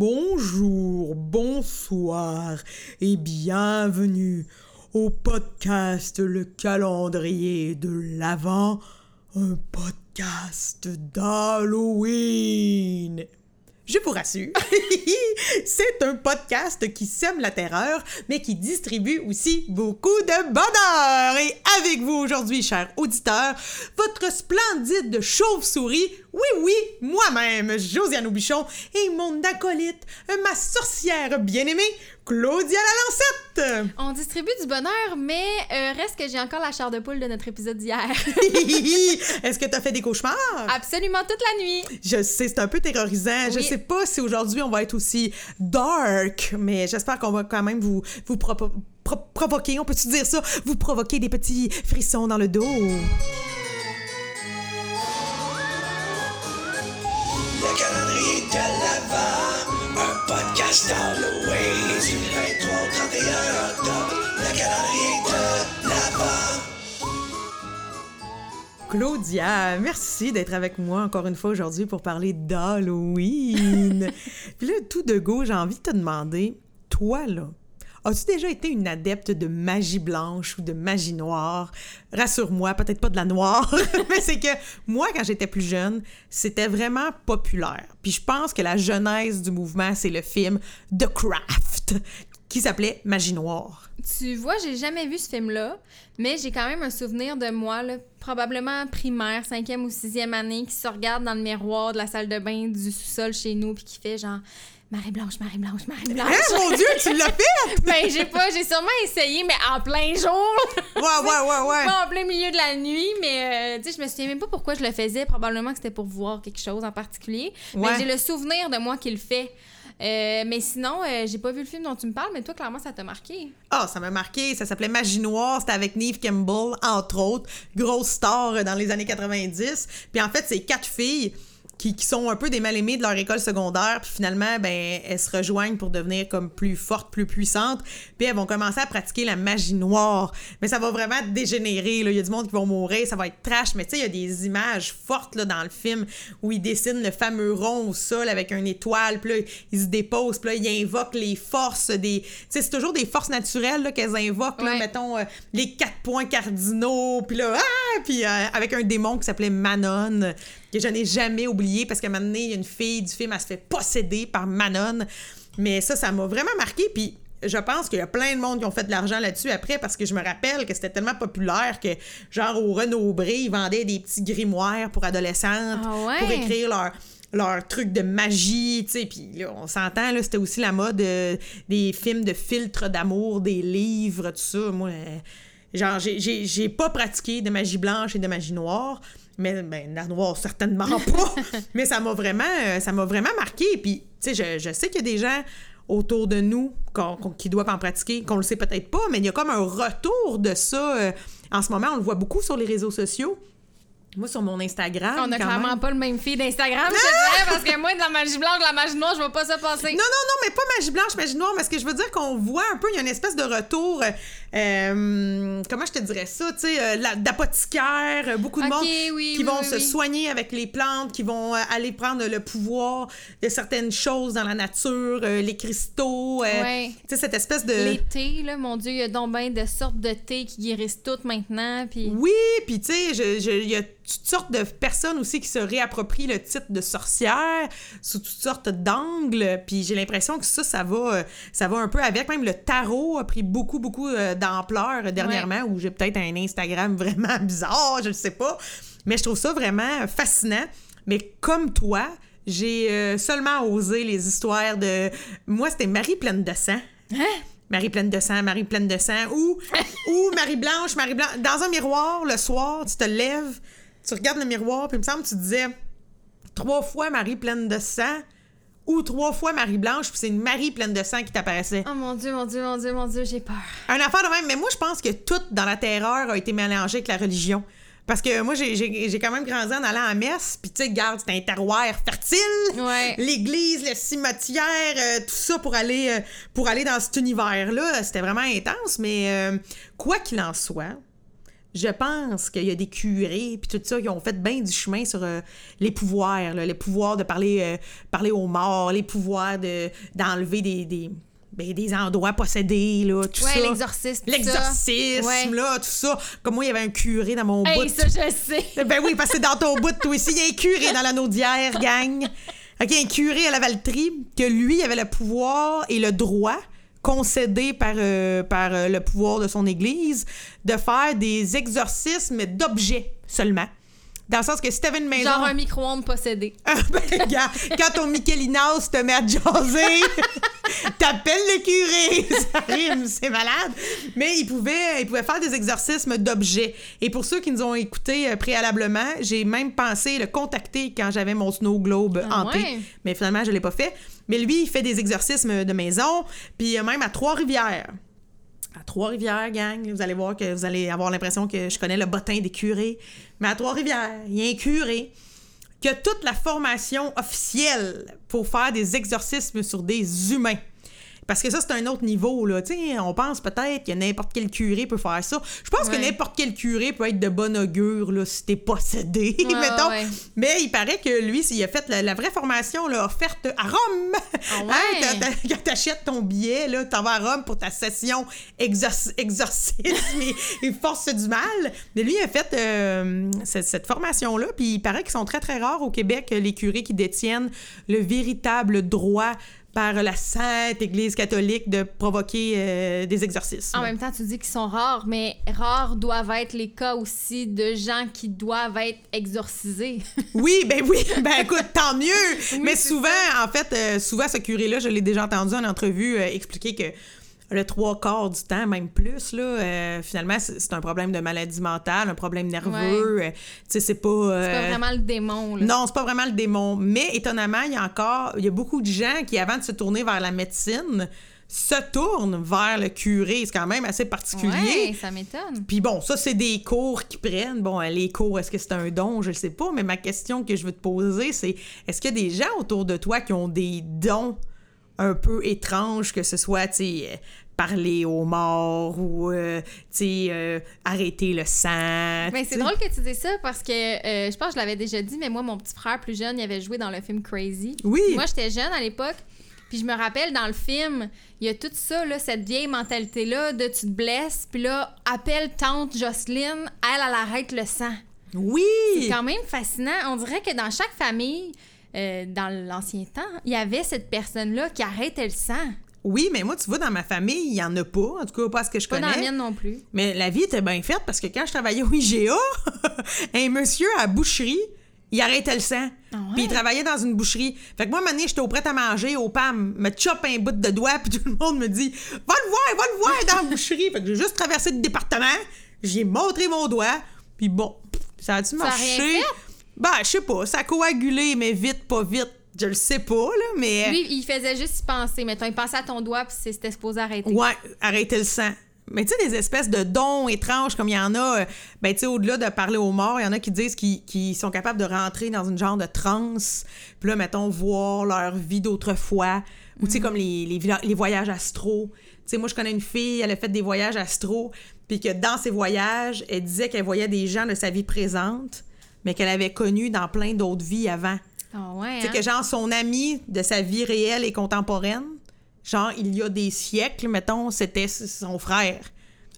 Bonjour, bonsoir et bienvenue au podcast Le calendrier de l'Avent, un podcast d'Halloween. Je vous rassure, c'est un podcast qui sème la terreur, mais qui distribue aussi beaucoup de bonheur. Et avec vous aujourd'hui, chers auditeurs, votre splendide chauve-souris, oui, oui, moi-même, Josiane Aubuchon, et mon acolyte, ma sorcière bien-aimée, Claudia Lalancette. On distribue du bonheur, mais euh, reste que j'ai encore la chair de poule de notre épisode d'hier. Est-ce que tu as fait des cauchemars? Absolument toute la nuit. Je sais, c'est un peu terrorisant. Je sais pas si aujourd'hui on va être aussi dark, mais j'espère qu'on va quand même vous, vous pro- provoquer, on peut-tu dire ça? Vous provoquer des petits frissons dans le dos. De l'Avent, un podcast Halloween du 23 au 31 octobre. Le calendrier de l'Avent. Claudia, merci d'être avec moi encore une fois aujourd'hui pour parler d'Halloween. Puis là, tout de go, j'ai envie de te demander, toi là, as-tu déjà été une adepte de magie blanche ou de magie noire? Rassure-moi, peut-être pas de la noire, mais c'est que moi, quand j'étais plus jeune, c'était vraiment populaire. Puis je pense que la genèse du mouvement, c'est le film The Craft, qui s'appelait Magie noire. Tu vois, j'ai jamais vu ce film-là, mais j'ai quand même un souvenir de moi, là, probablement primaire, cinquième ou sixième année, qui se regarde dans le miroir de la salle de bain du sous-sol chez nous, puis qui fait genre Marie-Blanche, Marie-Blanche, Marie-Blanche. Hein, mon Dieu, tu l'as fait? ben, j'ai pas, j'ai sûrement essayé, mais en plein jour. Ouais, ouais, ouais, ouais. Pas en plein milieu de la nuit, mais euh, tu sais, je me souviens même pas pourquoi je le faisais. Probablement que c'était pour voir quelque chose en particulier. Ouais. Mais j'ai le souvenir de moi qui le fait. Euh, mais sinon, euh, j'ai pas vu le film dont tu me parles, mais toi, clairement, ça t'a marqué. Ah, ça m'a marqué. Ça s'appelait Magie Noire. C'était avec Neve Campbell, entre autres. Grosse star euh, dans les années 90. Puis en fait, c'est quatre filles qui, qui sont un peu des mal-aimées de leur école secondaire. Puis finalement, ben, elles se rejoignent pour devenir comme plus fortes, plus puissantes. Puis elles vont commencer à pratiquer la magie noire. Mais ça va vraiment dégénérer. Là. Il y a du monde qui vont mourir. Ça va être trash. Mais tu sais, il y a des images fortes là, dans le film où ils dessinent le fameux rond au sol avec une étoile. Puis là, ils se déposent. Puis là, ils invoquent les forces des... Tu sais, c'est toujours des forces naturelles là, qu'elles invoquent. Là, Ouais. mettons, euh, les quatre points cardinaux. Puis là, ah! Puis euh, avec un démon qui s'appelait Manon, que je n'ai jamais oublié parce qu'à un moment donné, il y a une fille du film, elle se fait posséder par Manon. Mais ça, ça m'a vraiment marqué. Puis je pense qu'il y a plein de monde qui ont fait de l'argent là-dessus après parce que je me rappelle que c'était tellement populaire que, genre, au Renaud-Bré, ils vendaient des petits grimoires pour adolescentes Ah ouais? pour écrire leur leur truc de magie, tu sais, puis là, on s'entend, là, c'était aussi la mode euh, des films de filtres d'amour, des livres, tout ça. Moi, euh, genre, j'ai pas pratiqué de magie blanche et de magie noire, mais ben, la noire, certainement pas, mais ça m'a vraiment, euh, ça m'a vraiment marqué, puis, tu sais, je, je sais qu'il y a des gens autour de nous qui doivent en pratiquer, qu'on le sait peut-être pas, mais il y a comme un retour de ça. euh, en ce moment, on le voit beaucoup sur les réseaux sociaux. Moi, sur mon Instagram. On a quand clairement même. pas le même feed d'Instagram, je dirais, parce que moi, de la magie blanche, de la magie noire, je vois pas ça passer. Non, non, non, mais pas magie blanche, magie noire, mais ce que je veux dire qu'on voit un peu, il y a une espèce de retour, euh, comment je te dirais ça, tu sais, euh, d'apothicaires, euh, beaucoup de monde oui, qui oui, vont oui, se soigner avec les plantes, qui vont aller prendre le pouvoir de certaines choses dans la nature, euh, les cristaux, euh, Ouais. tu sais, cette espèce de... Les thés, là, mon Dieu, il y a donc bien de sortes de thés qui guérissent toutes maintenant, puis... Oui, puis tu sais, il y a toutes sortes de personnes aussi qui se réapproprient le titre de sorcière sous toutes sortes d'angles, puis j'ai l'impression que ça, ça va, ça va un peu avec. Même le tarot a pris beaucoup, beaucoup euh, d'ampleur dernièrement, où j'ai peut-être un Instagram vraiment bizarre, je ne sais pas, mais je trouve ça vraiment fascinant. Mais comme toi, j'ai euh, seulement osé les histoires de... Moi, c'était Marie pleine de sang. Hein? Marie pleine de sang, Marie pleine de sang, ou, ou Marie Blanche, Marie Blanche. Dans un miroir, le soir, tu te lèves, tu regardes le miroir, puis il me semble que tu disais trois fois Marie pleine de sang, ou trois fois Marie Blanche, puis c'est une Marie pleine de sang qui t'apparaissait. Oh mon Dieu, mon Dieu, mon Dieu, mon Dieu, j'ai peur. Un affaire de même, mais moi, je pense que tout dans la terreur a été mélangé avec la religion. Parce que moi, j'ai- quand même grandi en allant à messe, puis tu sais, garde, c'était un terroir fertile. Ouais. L'église, le cimetière, euh, tout ça pour aller, euh, pour aller dans cet univers-là, c'était vraiment intense. Mais euh, quoi qu'il en soit, je pense qu'il y a des curés puis tout ça qui ont fait bien du chemin sur euh, les pouvoirs, là, les pouvoirs de parler, euh, parler aux morts, les pouvoirs de d'enlever des, des, ben, des endroits possédés, là, tout Ouais, ça. l'exorcisme. tout ça. L'exorcisme, Ouais. là, tout ça. Comme moi, il y avait un curé dans mon bout. Hey, ça, je sais. Ben oui, parce que dans ton bout, toi aussi, il y a un curé dans l'anneau d'hier, gang. OK, un curé à la Valtrie, que lui avait le pouvoir et le droit concédé par, euh, par euh, le pouvoir de son église de faire des exorcismes d'objets seulement. Dans le sens que si t'avais une maison... Genre un micro-ondes possédé. Ah, ben, quand ton Michelinas te met à jaser, t'appelles le curé. Ça rime, c'est malade. Mais il pouvait, il pouvait faire des exorcismes d'objets. Et pour ceux qui nous ont écoutés euh, préalablement, j'ai même pensé le contacter quand j'avais mon snow globe Ah hanté. ouais? Mais finalement, je l'ai pas fait. Mais lui, il fait des exorcismes de maison, puis même à Trois-Rivières. À Trois-Rivières, gang, vous allez voir que vous allez avoir l'impression que je connais le bottin des curés. Mais à Trois-Rivières, il y a un curé qui a toute la formation officielle pour faire des exorcismes sur des humains. Parce que ça, c'est un autre niveau, là. Tu sais, on pense peut-être que n'importe quel curé peut faire ça. Je pense que n'importe quel curé peut être de bon augure, là, si t'es possédé, Ouais, mettons. ouais. Mais il paraît que lui, il a fait la, la vraie formation là, offerte à Rome. Ouais? Hein, quand t'achètes ton billet, là, t'en vas à Rome pour ta session exor- exorcisme et, et force du mal. Mais lui, il a fait euh, cette, cette formation-là, puis il paraît qu'ils sont très, très rares au Québec, les curés qui détiennent le véritable droit par la Sainte Église catholique de provoquer euh, des exorcismes. En même temps, tu dis qu'ils sont rares, mais rares doivent être les cas aussi de gens qui doivent être exorcisés. Oui, ben oui, ben écoute, tant mieux. Mais souvent, en fait, euh, souvent ce curé-là, je l'ai déjà entendu en entrevue euh, expliquer que le trois quarts du temps, même plus, là, euh, finalement, c'est un problème de maladie mentale, un problème nerveux. euh, tu sais, c'est pas. euh, C'est pas vraiment le démon, là. non, c'est pas vraiment le démon. Mais étonnamment, il y a encore, il y a beaucoup de gens qui, avant de se tourner vers la médecine, se tournent vers le curé. C'est quand même assez particulier. Ouais, ça m'étonne. Puis bon, ça, c'est des cours qu'ils prennent. Bon, les cours, est-ce que c'est un don? Je ne sais pas. Mais ma question que je veux te poser, c'est est-ce qu'il y a des gens autour de toi qui ont des dons un peu étranges, que ce soit, tu euh, parler aux morts ou, euh, euh, arrêter le sang? Mais Ben, c'est drôle que tu dises ça parce que euh, je pense que je l'avais déjà dit, mais moi, mon petit frère plus jeune, il avait joué dans le film Crazy. Oui. Moi, j'étais jeune à l'époque. Puis je me rappelle dans le film, il y a tout ça, là, cette vieille mentalité-là de tu te blesses, puis là, appelle tante Jocelyne, elle, elle arrête le sang. Oui! C'est quand même fascinant. On dirait que dans chaque famille, euh, dans l'ancien temps, il y avait cette personne-là qui arrêtait le sang. Oui, mais moi, tu vois, dans ma famille, il n'y en a pas. En tout cas, pas ce que je Pas connais. dans la mienne non plus. Mais la vie était bien faite parce que quand je travaillais au IGA, un monsieur à la boucherie, il arrêtait le sang. Ah ouais? Puis il travaillait dans une boucherie. Fait que moi, un j'étais au prêt à manger, au PAM, me chope un bout de doigt, puis tout le monde me dit Va le voir, va le voir dans la boucherie. Fait que j'ai juste traversé le département, j'ai montré mon doigt, puis bon, ça a-tu marché? Fait? Ben, je sais pas, ça a coagulé, mais vite, pas vite. Je le sais pas, là, mais. Lui, il faisait juste penser. Mettons, il pensait à ton doigt, puis c'est- c'était supposé arrêter. Ouais, arrêter le sang. Mais tu sais, des espèces de dons étranges comme il y en a, euh, ben tu sais, au-delà de parler aux morts, il y en a qui disent qu'ils sont capables de rentrer dans une genre de transe, puis là, mettons, voir leur vie d'autrefois, ou tu sais, comme les, les, villa- les voyages astro. Tu sais, moi, je connais une fille, elle a fait des voyages astro, puis que dans ses voyages, elle disait qu'elle voyait des gens de sa vie présente, mais qu'elle avait connus dans plein d'autres vies avant. Ah ouais. Tu sais, hein? que genre, son ami de sa vie réelle et contemporaine, genre, il y a des siècles, mettons, c'était son frère.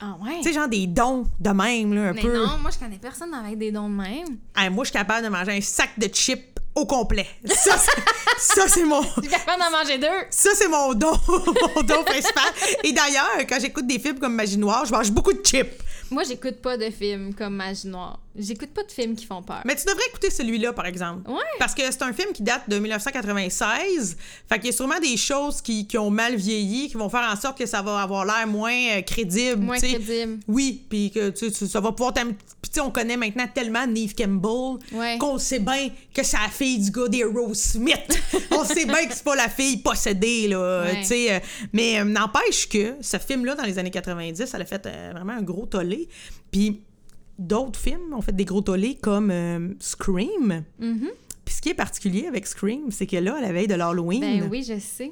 Ah ouais? Tu sais, genre des dons de même, là, un Mais peu. non, moi, je connais personne avec des dons de même. Hey, moi, je suis capable de manger un sac de chips au complet. Ça, c'est- ça, c'est mon... Je suis capable d'en manger deux. Ça, c'est mon don, mon don principal. Et d'ailleurs, quand j'écoute des films comme Magie Noire, je mange beaucoup de chips. Moi, j'écoute pas de films comme Magie Noire. J'écoute pas de films qui font peur. Mais tu devrais écouter celui-là, par exemple. Ouais. Parce que c'est un film qui date de 1996. Fait qu'il y a sûrement des choses qui, qui ont mal vieilli, qui vont faire en sorte que ça va avoir l'air moins euh, crédible. Moins crédible. Oui, puis que tu ça va pouvoir sais, on connaît maintenant tellement Neve Campbell Ouais. qu'on sait bien que c'est la fille du gars des Rose Smith. on sait bien que c'est pas la fille possédée, là. Ouais. tu sais. euh, mais euh, n'empêche que ce film-là, dans les années 90, elle a fait euh, vraiment un gros tollé. Puis d'autres films ont fait des gros tollés comme Scream. Mhm. Puis ce qui est particulier avec Scream, c'est que là, à la veille de l'Halloween, Ben oui, je sais.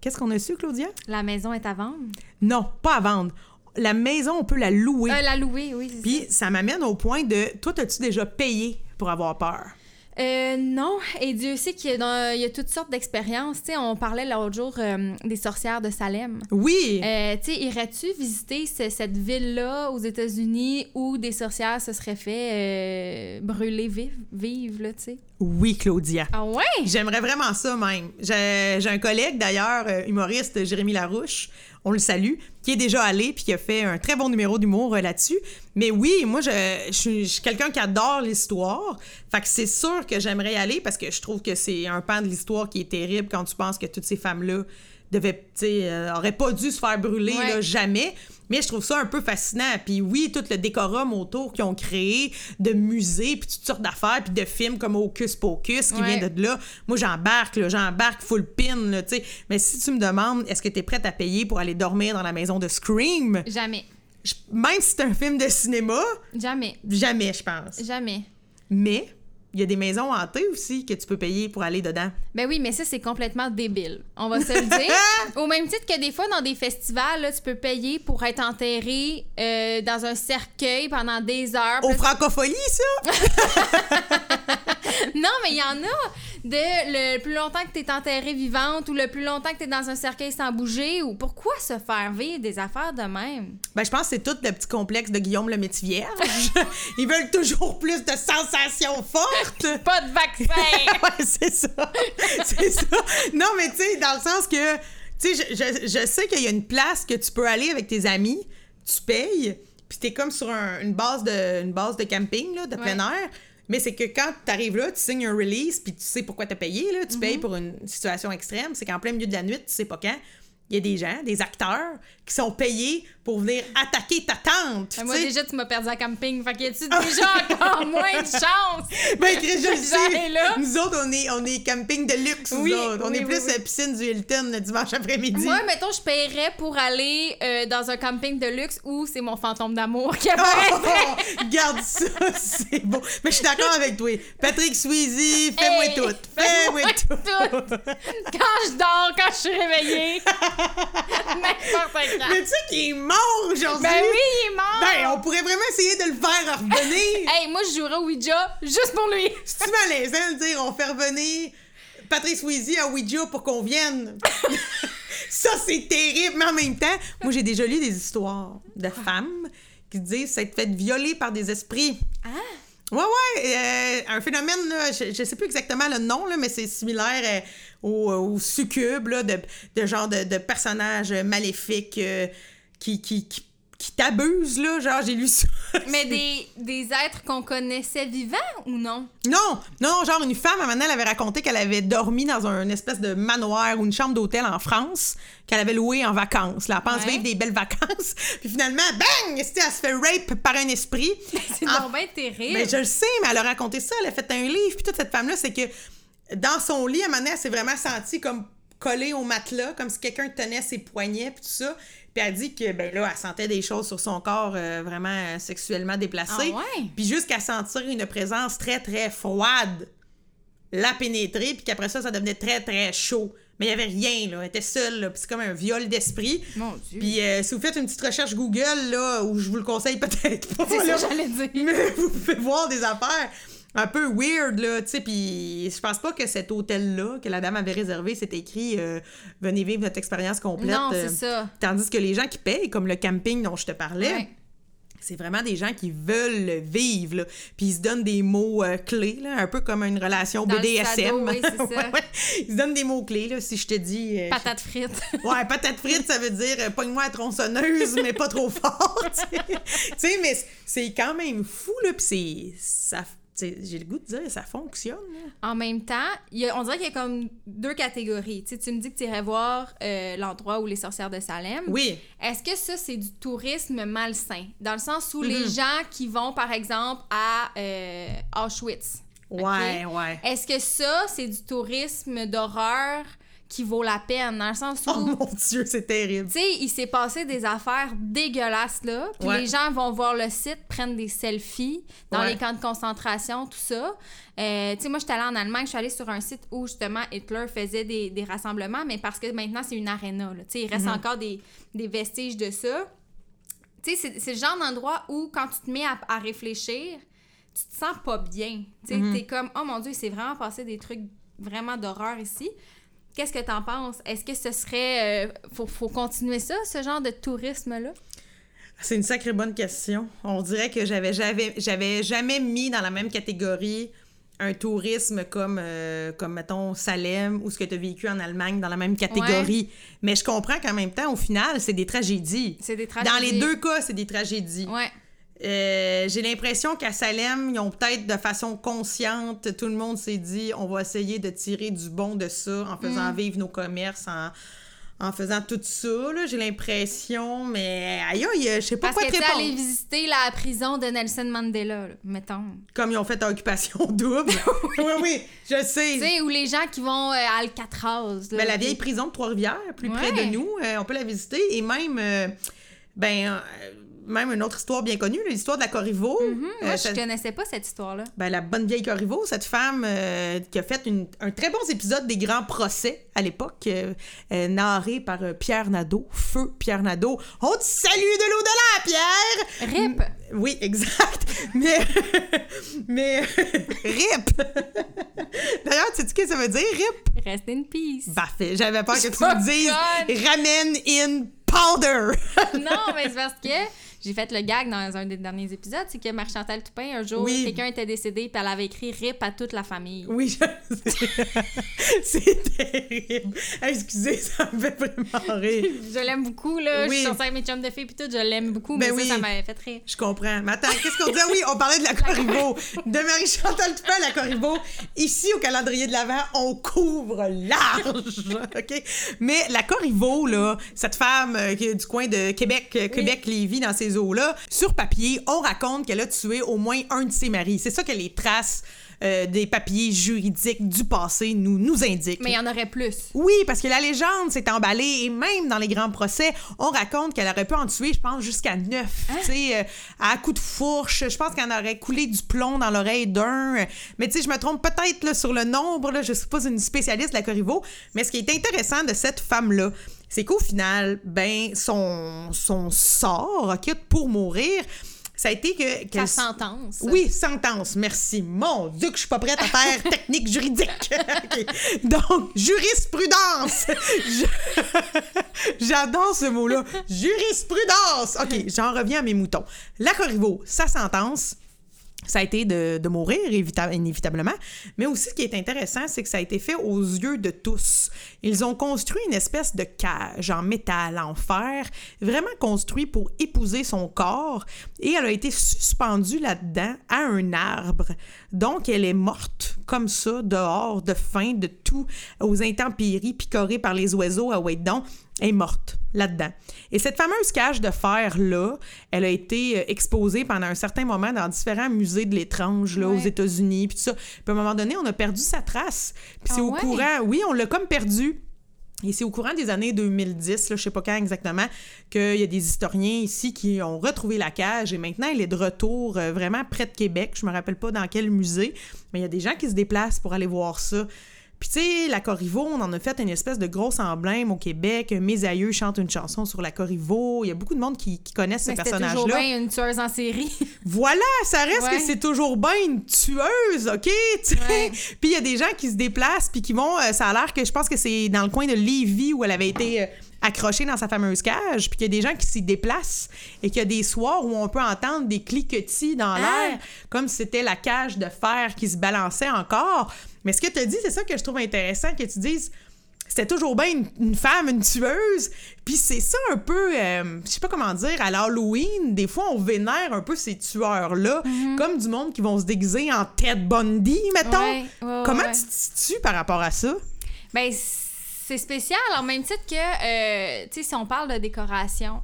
qu'est-ce qu'on a su, Claudia? La maison est à vendre. Non, pas à vendre. La maison, on peut la louer. Euh, la louer, oui, ça. Puis ça m'amène au point de, toi, as-tu déjà payé pour avoir peur? Euh, non, et Dieu sait qu'il y, y a toutes sortes d'expériences. Tu sais, on parlait l'autre jour euh, des sorcières de Salem. Oui. Euh, tu sais, irais-tu visiter ce- cette ville-là aux États-Unis où des sorcières se seraient fait brûler vives, vives, là, tu sais? Oui, Claudia. Ah ouais? J'aimerais vraiment ça même. J'ai un collègue d'ailleurs, euh, humoriste, Jérémy Larouche, on le salue, qui est déjà allé puis qui a fait un très bon numéro d'humour euh, là-dessus. Mais oui, moi, je, je suis, quelqu'un qui adore l'histoire. Fait que c'est sûr que j'aimerais y aller parce que je trouve que c'est un pan de l'histoire qui est terrible quand tu penses que toutes ces femmes-là sais, euh, auraient pas dû se faire brûler, Ouais. là, jamais. Mais je trouve ça un peu fascinant. Puis oui, tout le décorum autour qu'ils ont créé, de musées, puis toutes sortes d'affaires, puis de films comme Hocus Pocus qui Ouais. vient de là. Moi, j'embarque, j'embarque full pin, là, tu sais. Mais si tu me demandes, est-ce que tu es prête à payer pour aller dormir dans la maison de Scream? Jamais. Je- même si c'est un film de cinéma, Jamais. jamais, je pense. Jamais. Mais il y a des maisons hantées aussi que tu peux payer pour aller dedans. Ben oui, mais ça, c'est complètement débile. On va se le dire. Au même titre que des fois, dans des festivals, là, tu peux payer pour être enterré euh, dans un cercueil pendant des heures. Au francophonie, ça? Non, mais il y en a de le plus longtemps que tu es enterré vivante ou le plus longtemps que tu es dans un cercueil sans bouger ou pourquoi se faire vivre des affaires de même? Ben, je pense que c'est tout le petit complexe de Guillaume le métier vierge. Ils veulent toujours plus de sensations fortes. Pas de vaccin! ouais, c'est ça. C'est ça. Non, mais tu sais, dans le sens que, tu sais, je, je- je sais qu'il y a une place que tu peux aller avec tes amis, tu payes, puis t'es comme sur un- une, base de, une base de camping, là, de plein air. Mais c'est que quand tu arrives là, tu signes un release, puis tu sais pourquoi t'as payé, là. Tu payes pour une situation extrême. C'est qu'en plein milieu de la nuit, tu sais pas quand. Il y a des gens, des acteurs, qui sont payés pour venir attaquer ta tente. Ben, Moi, déjà, tu m'as perdu à camping. Fait que tu déjà encore moins de chance? Ben, Chris, je le sais. là. Nous autres, on est, on est camping de luxe, nous Oui, autres. On oui, est oui, plus oui. euh, piscine du Hilton le dimanche après-midi. Moi, mettons, je paierais pour aller euh, dans un camping de luxe où c'est mon fantôme d'amour qui Oh, apparaît. garde ça, c'est beau. Mais je suis d'accord avec toi. Patrick Sweezy, fais-moi Hey, tout. Fais-moi tout. tout. Quand je dors, quand je suis réveillée. N'importe. Mais tu sais qu'il est mort aujourd'hui. Ben oui, il est mort. Ben, on pourrait vraiment essayer de le faire revenir. Hey, moi, je jouerais au Ouija juste pour lui. C'est-tu malaisant de dire on fait revenir Patrick Swayze à Ouija pour qu'on vienne? ça, c'est terrible. Mais en même temps, moi, j'ai déjà lu des histoires de femmes qui disent s'être fait violer par des esprits. Ah. Ouais, ouais, euh, un phénomène, là, je, je sais plus exactement le nom, là, mais c'est similaire euh, au, au succube, là, de, de genre de, de personnages maléfiques euh, qui, qui, qui, qui t'abusent, là, genre, j'ai lu ça. Mais des, des êtres qu'on connaissait vivants ou non? Non, non, genre une femme, à un moment donné, elle avait raconté qu'elle avait dormi dans un espèce de manoir ou une chambre d'hôtel en France qu'elle avait loué en vacances. Là, elle pense Ouais. vivre des belles vacances. Puis finalement, bang! Elle se fait rape par un esprit. C'est donc bien terrible. mais je le sais, mais elle a raconté ça, elle a fait un livre. Puis toute cette femme-là, c'est que dans son lit, à un moment donné, elle s'est vraiment sentie comme collée au matelas, comme si quelqu'un tenait ses poignets, puis tout ça. Puis elle dit que, ben là, elle sentait des choses sur son corps euh, vraiment euh, sexuellement déplacées. Ah ouais? Puis jusqu'à sentir une présence très, très froide la pénétrer, puis qu'après ça, ça devenait très, très chaud. Mais il n'y avait rien, là. Elle était seule, là. Puis c'est comme un viol d'esprit. Mon Dieu. Puis euh, si vous faites une petite recherche Google, là, où je vous le conseille peut-être pas, C'est ça que j'allais dire. mais vous pouvez voir des affaires un peu weird, là, tu sais, puis je pense pas que cet hôtel-là, que la dame avait réservé, c'est écrit euh, Venez vivre notre expérience complète. Non, euh, c'est ça. Tandis que les gens qui payent, comme le camping dont je te parlais, Ouais. c'est vraiment des gens qui veulent le vivre, là. Puis ils se donnent des mots euh, clés, là, un peu comme une relation Dans le BDSM. sado, oui, c'est ça. Ouais, ouais. Ils se donnent des mots clés, là. Si je te dis. euh, Patate frite. Ouais, patate frite, ça veut dire euh, pogne-moi à tronçonneuse, mais pas trop fort. tu sais. Mais c'est quand même fou, là. Puis c'est. ça- J'ai le goût de dire, ça fonctionne. là. En même temps, il y a- on dirait qu'il y a comme deux catégories. Tu, me dis que tu irais voir euh, l'endroit où les sorcières de Salem. Oui. Est-ce que ça, c'est du tourisme malsain? Dans le sens où Mm-hmm. les gens qui vont, par exemple, à euh, Auschwitz. Ouais, ouais. Est-ce que ça, c'est du tourisme d'horreur qui vaut la peine? Dans le sens où, Oh mon Dieu, c'est terrible. tu sais, il s'est passé des affaires dégueulasses là. Puis Ouais. les gens vont voir le site, prennent des selfies dans Ouais. les camps de concentration, tout ça. Euh, tu sais, moi, j'étais allée en Allemagne, je suis allée sur un site où justement Hitler faisait des, des rassemblements, mais parce que maintenant c'est une aréna. là. Tu sais, il Mhm. reste encore des, des vestiges de ça. Tu sais, c'est- c'est le genre d'endroit où, quand tu te mets à, à réfléchir, tu te sens pas bien. Tu sais, Mm-hmm. t'es comme, oh mon Dieu, il s'est vraiment passé des trucs vraiment d'horreur ici. Qu'est-ce que t'en penses? Est-ce que ce serait. euh, faut, faut continuer ça, ce genre de tourisme-là? C'est une sacrée bonne question. On dirait que j'avais j'avais j'avais jamais mis dans la même catégorie un tourisme comme euh, comme mettons Salem ou ce que tu as vécu en Allemagne dans la même catégorie. Mais je comprends qu'en même temps au final, c'est des tragédies. C'est des Dans tragédies. les deux cas, c'est des tragédies. Ouais. Euh, j'ai l'impression qu'à Salem, ils ont peut-être de façon consciente, tout le monde s'est dit on va essayer de tirer du bon de ça en faisant Mm. vivre nos commerces, en, en faisant tout ça. là. J'ai l'impression, mais aïe, je sais pas Parce quoi que te répondre. aller visiter la prison de Nelson Mandela, là, mettons. Comme ils ont fait occupation double. oui, oui, je sais. Tu sais, ou les gens qui vont euh, à Alcatraz. là. Ben, la vieille prison de Trois-Rivières, plus près de nous, euh, on peut la visiter. Et même, ben, même une autre histoire bien connue, l'histoire de la Corriveau. Mhm. Moi, Euh, je ça- connaissais pas cette histoire-là. Ben, la bonne vieille Corriveau, cette femme euh, qui a fait une- un très bon épisode des grands procès à l'époque, euh, euh, narré par Pierre Nadeau, feu Pierre Nadeau. On te salue de l'au-delà, Pierre! RIP! Oui, exact. Mais, mais, rip! D'ailleurs, tu sais ce que ça veut dire, rip? Rest in peace. Parfait, j'avais peur que tu me dises ramène in powder! non, mais c'est parce que j'ai fait le gag dans un des derniers épisodes, c'est que Marie-Chantal Toupin, un jour, Oui. quelqu'un était décédé, puis elle avait écrit RIP à toute la famille. Oui, je sais. C'est terrible. Excusez, ça me fait vraiment rire. Je l'aime beaucoup, là. Je Oui. suis sortie avec mes chums de filles, puis tout, je l'aime beaucoup, Ben mais oui. ça, ça m'avait fait rire. Je comprends. Mais attends, qu'est-ce qu'on dit? Ah oui, on parlait de la Corriveau. De Marie-Chantal Toupin à la Corriveau. Ici, au calendrier de l'Avent, on couvre large. OK? Mais la Corriveau, là, cette femme euh, qui est du coin de Québec, euh, Québec-Lévis, dans ces eaux-là, sur papier, on raconte qu'elle a tué au moins un de ses maris. C'est ça que les traces euh, des papiers juridiques du passé nous, nous indiquent. Mais il y en aurait plus. Oui, parce que la légende s'est emballée et même dans les grands procès, on raconte qu'elle aurait pu en tuer, je pense, jusqu'à neuf. Tu sais, euh, à coups de fourche. Je pense qu'elle en aurait coulé du plomb dans l'oreille d'un. Mais tu sais, je me trompe peut-être sur le nombre. Là, je suis pas une spécialiste de la Corriveau. Mais ce qui est intéressant de cette femme-là, c'est qu'au final, ben, son, son sort, OK, pour mourir, ça a été que. Sa qu'elle- sentence. oui, sentence, merci. Mon Dieu que je suis pas prête à faire technique juridique. Donc, jurisprudence. Je- J'adore ce mot-là. Jurisprudence. OK, j'en reviens à mes moutons. La Corriveau, sa sentence, ça a été de, de mourir, évita- inévitablement. Mais aussi, ce qui est intéressant, c'est que ça a été fait aux yeux de tous. Ils ont construit une espèce de cage en métal, en fer, vraiment construit pour épouser son corps. Et elle a été suspendue là-dedans à un arbre. Donc, elle est morte comme ça, dehors, de faim, de tout, aux intempéries, picorée par les oiseaux à Waidon. Est morte là-dedans. Et cette fameuse cage de fer-là, elle a été euh, exposée pendant un certain moment dans différents musées de l'étrange, là, aux. États-Unis, puis tout ça. Puis à un moment donné, on a perdu sa trace. Puis c'est Ah au ouais? courant, oui, on l'a comme perdu. Et c'est au courant des années 2010, là, je sais pas quand exactement, qu'il y a des historiens ici qui ont retrouvé la cage et maintenant elle est de retour euh, vraiment près de Québec. Je me rappelle pas dans quel musée, mais il y a des gens qui se déplacent pour aller voir ça. Puis tu sais, la Corriveau, on en a fait une espèce de gros emblème au Québec. Mes aïeux chantent une chanson sur la Corriveau. Il y a beaucoup de monde qui, qui connaissent ce c'était toujours personnage-là. bien une tueuse en série. Voilà, ça reste Ouais. que c'est toujours bien une tueuse, OK? Ouais. Puis il y a des gens qui se déplacent, puis qui vont. euh, ça a l'air que je pense que c'est dans le coin de Lévis où elle avait été euh, accrochée dans sa fameuse cage, puis qu'il y a des gens qui s'y déplacent et qu'il y a des soirs où on peut entendre des cliquetis dans Ah! l'air, comme si c'était la cage de fer qui se balançait encore. Mais ce que tu as dit, c'est ça que je trouve intéressant, que tu dises c'était toujours bien une, une femme, une tueuse. Puis c'est ça un peu, euh, je sais pas comment dire, à l'Halloween, des fois on vénère un peu ces tueurs-là, comme du monde qui vont se déguiser en Ted Bundy, mettons. Ouais, ouais, comment ouais. tu te situes par rapport à ça? Ben, c'est spécial, en même titre que, euh, tu sais, si on parle de décoration,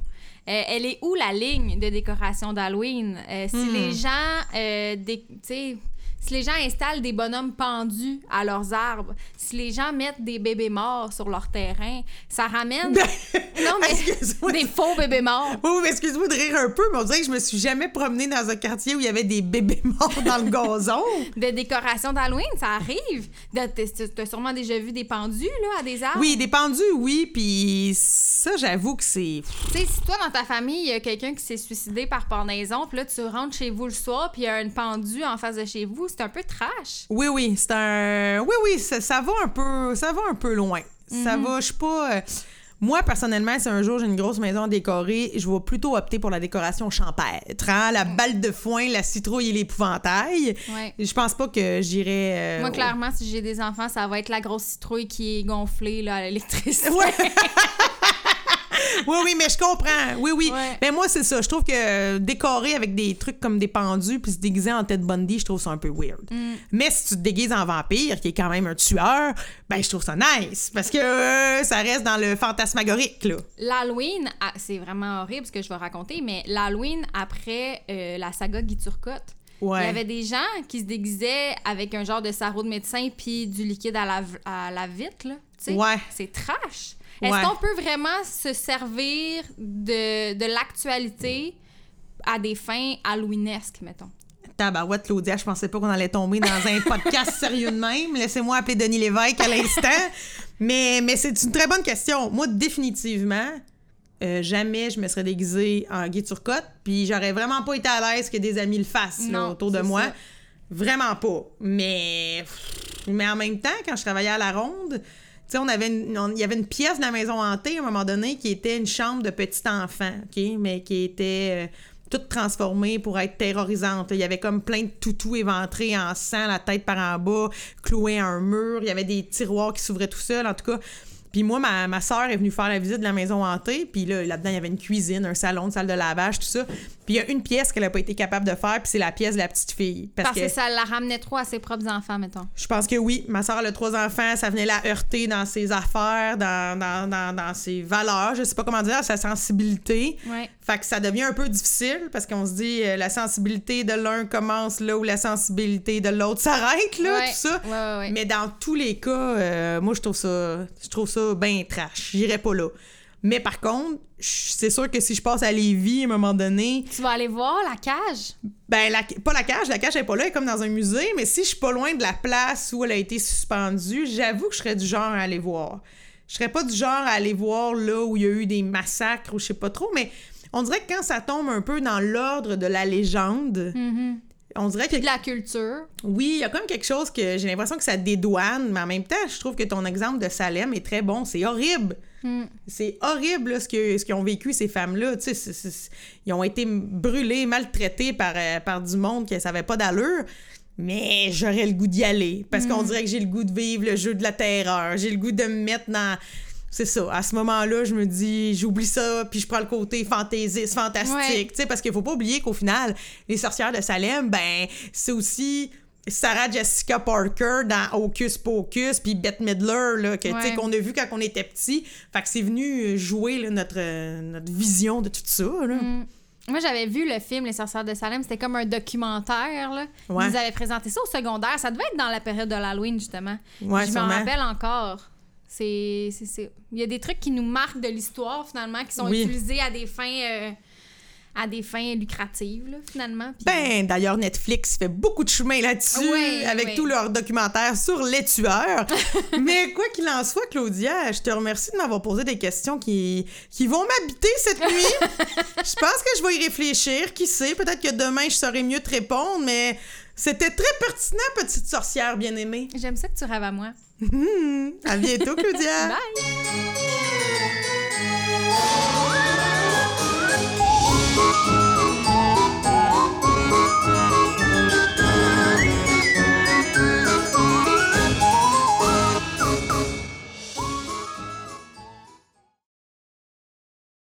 euh, elle est où la ligne de décoration d'Halloween? Euh, si Hmm. les gens, euh, dé- tu sais, si les gens installent des bonhommes pendus à leurs arbres, si les gens mettent des bébés morts sur leur terrain, ça ramène. non, mais des faux bébés morts. Oui, mais excuse-moi de rire un peu, mais on dirait que je me suis jamais promenée dans un quartier où il y avait des bébés morts dans le gazon. De décoration d'Halloween, ça arrive. T'as sûrement déjà vu des pendus, là, à des arbres. Oui, des pendus, oui, puis ça, j'avoue que c'est... Tu sais, si toi, dans ta famille, il y a quelqu'un qui s'est suicidé par pendaison, puis là, tu rentres chez vous le soir, puis il y a une pendue en face de chez vous, c'est un peu trash. Oui, oui, c'est un... Oui, oui, ça, ça va un peu... Ça va un peu loin. Ça Mhm. va, je suis pas... euh, Moi, personnellement, si un jour j'ai une grosse maison à décorer, je vais plutôt opter pour la décoration champêtre. hein, La balle de foin, la citrouille et l'épouvantail. Ouais. Je pense pas que j'irais... euh, Moi, clairement, si j'ai des enfants, ça va être la grosse citrouille qui est gonflée là, à l'électricité. Ouais. oui, oui, mais je comprends. Oui, oui. Ouais. Mais moi, c'est ça. Je trouve que euh, décorer avec des trucs comme des pendus puis se déguiser en Ted Bundy, je trouve ça un peu weird. Mm. Mais si tu te déguises en vampire, qui est quand même un tueur, ben je trouve ça nice. Parce que euh, ça reste dans le fantasmagorique, là. L'Halloween, ah, c'est vraiment horrible ce que je vais raconter, mais l'Halloween, après euh, la saga Guy Turcotte, Ouais. il y avait des gens qui se déguisaient avec un genre de sarrau de médecin puis du liquide à la, à la vitre, là. Ouais. C'est trash. Est-ce Ouais. qu'on peut vraiment se servir de, de l'actualité à des fins halloweenesques, mettons? Tabarouette, Claudia, je pensais pas qu'on allait tomber dans un podcast sérieux de même. Laissez-moi appeler Denis Lévesque à l'instant. Mais, mais c'est une très bonne question. Moi, définitivement, euh, jamais je me serais déguisée en Guy Turcotte. Puis j'aurais vraiment pas été à l'aise que des amis le fassent là, Non, autour de moi. ça. Vraiment pas. Mais, mais en même temps, quand je travaillais à la ronde, tu sais, on avait il y avait une pièce de la maison hantée à un moment donné qui était une chambre de petit enfant, OK? Mais qui était euh, toute transformée pour être terrorisante. Il y avait comme plein de toutous éventrés en sang, la tête par en bas, cloués à un mur. Il y avait des tiroirs qui s'ouvraient tout seuls, en tout cas. Puis moi, ma, ma soeur est venue faire la visite de la maison hantée. Puis là, là-dedans, il y avait une cuisine, un salon, une salle de lavage, tout ça. Puis il y a une pièce qu'elle n'a pas été capable de faire, puis c'est la pièce de la petite fille. Parce, Parce que ça la ramenait trop à ses propres enfants, mettons. je pense que oui. Ma soeur a trois enfants, ça venait la heurter dans ses affaires, dans, dans, dans, dans ses valeurs, je sais pas comment dire, sa sensibilité. Ouais. Fait que ça devient un peu difficile parce qu'on se dit euh, la sensibilité de l'un commence là où la sensibilité de l'autre s'arrête, là, Ouais. tout ça. Ouais, ouais, ouais. Mais dans tous les cas, euh, moi, je trouve ça, je trouve ça bien trash. J'irais pas là. Mais par contre, c'est sûr que si je passe à Lévis à un moment donné, Tu vas aller voir la cage? ben, la- pas la cage, la cage est pas là, elle est comme dans un musée, mais si je suis pas loin de la place où elle a été suspendue, j'avoue que je serais du genre à aller voir. Je serais pas du genre à aller voir là où il y a eu des massacres ou je sais pas trop, mais on dirait que quand ça tombe un peu dans l'ordre de la légende, on dirait que De la culture. oui, il y a comme quelque chose que j'ai l'impression que ça dédouane, mais en même temps, je trouve que ton exemple de Salem est très bon. C'est horrible. Hmm. C'est horrible là, ce que ce qu'ils ont vécu ces femmes-là. Ils ont été brûlés, maltraités par, euh, par du monde qui ne savait pas d'allure. Mais j'aurais le goût d'y aller parce qu'on dirait que j'ai le goût de vivre le jeu de la terreur. J'ai le goût de me mettre dans. C'est ça. À ce moment-là, je me dis, j'oublie ça, puis je prends le côté fantaisiste, fantastique. Ouais. Parce qu'il faut pas oublier qu'au final, les sorcières de Salem, ben, c'est aussi Sarah Jessica Parker dans Hocus Pocus, puis Bette Midler, là, que, Ouais. qu'on a vu quand on était petit. Fait que c'est venu jouer là, notre, notre vision de tout ça. Là. Mm. Moi, j'avais vu le film Les sorcières de Salem. C'était comme un documentaire. Là. Ouais. Ils nous avaient présenté ça au secondaire. Ça devait être dans la période de l'Halloween, justement. Ouais, Je m'en rappelle encore. C'est, c'est, c'est- Il y a des trucs qui nous marquent de l'histoire, finalement, qui sont Oui. utilisés à des fins... euh, à des fins lucratives, là, finalement. Ben, d'ailleurs, Netflix fait beaucoup de chemin là-dessus Oui, avec oui. tous leurs documentaires sur les tueurs. Mais quoi qu'il en soit, Claudia, je te remercie de m'avoir posé des questions qui, qui vont m'habiter cette nuit. je pense que je vais y réfléchir. Qui sait, peut-être que demain, je saurai mieux te répondre, mais c'était très pertinent, petite sorcière bien-aimée. J'aime ça que tu rêves à moi. Mmh. à bientôt, Claudia. Bye.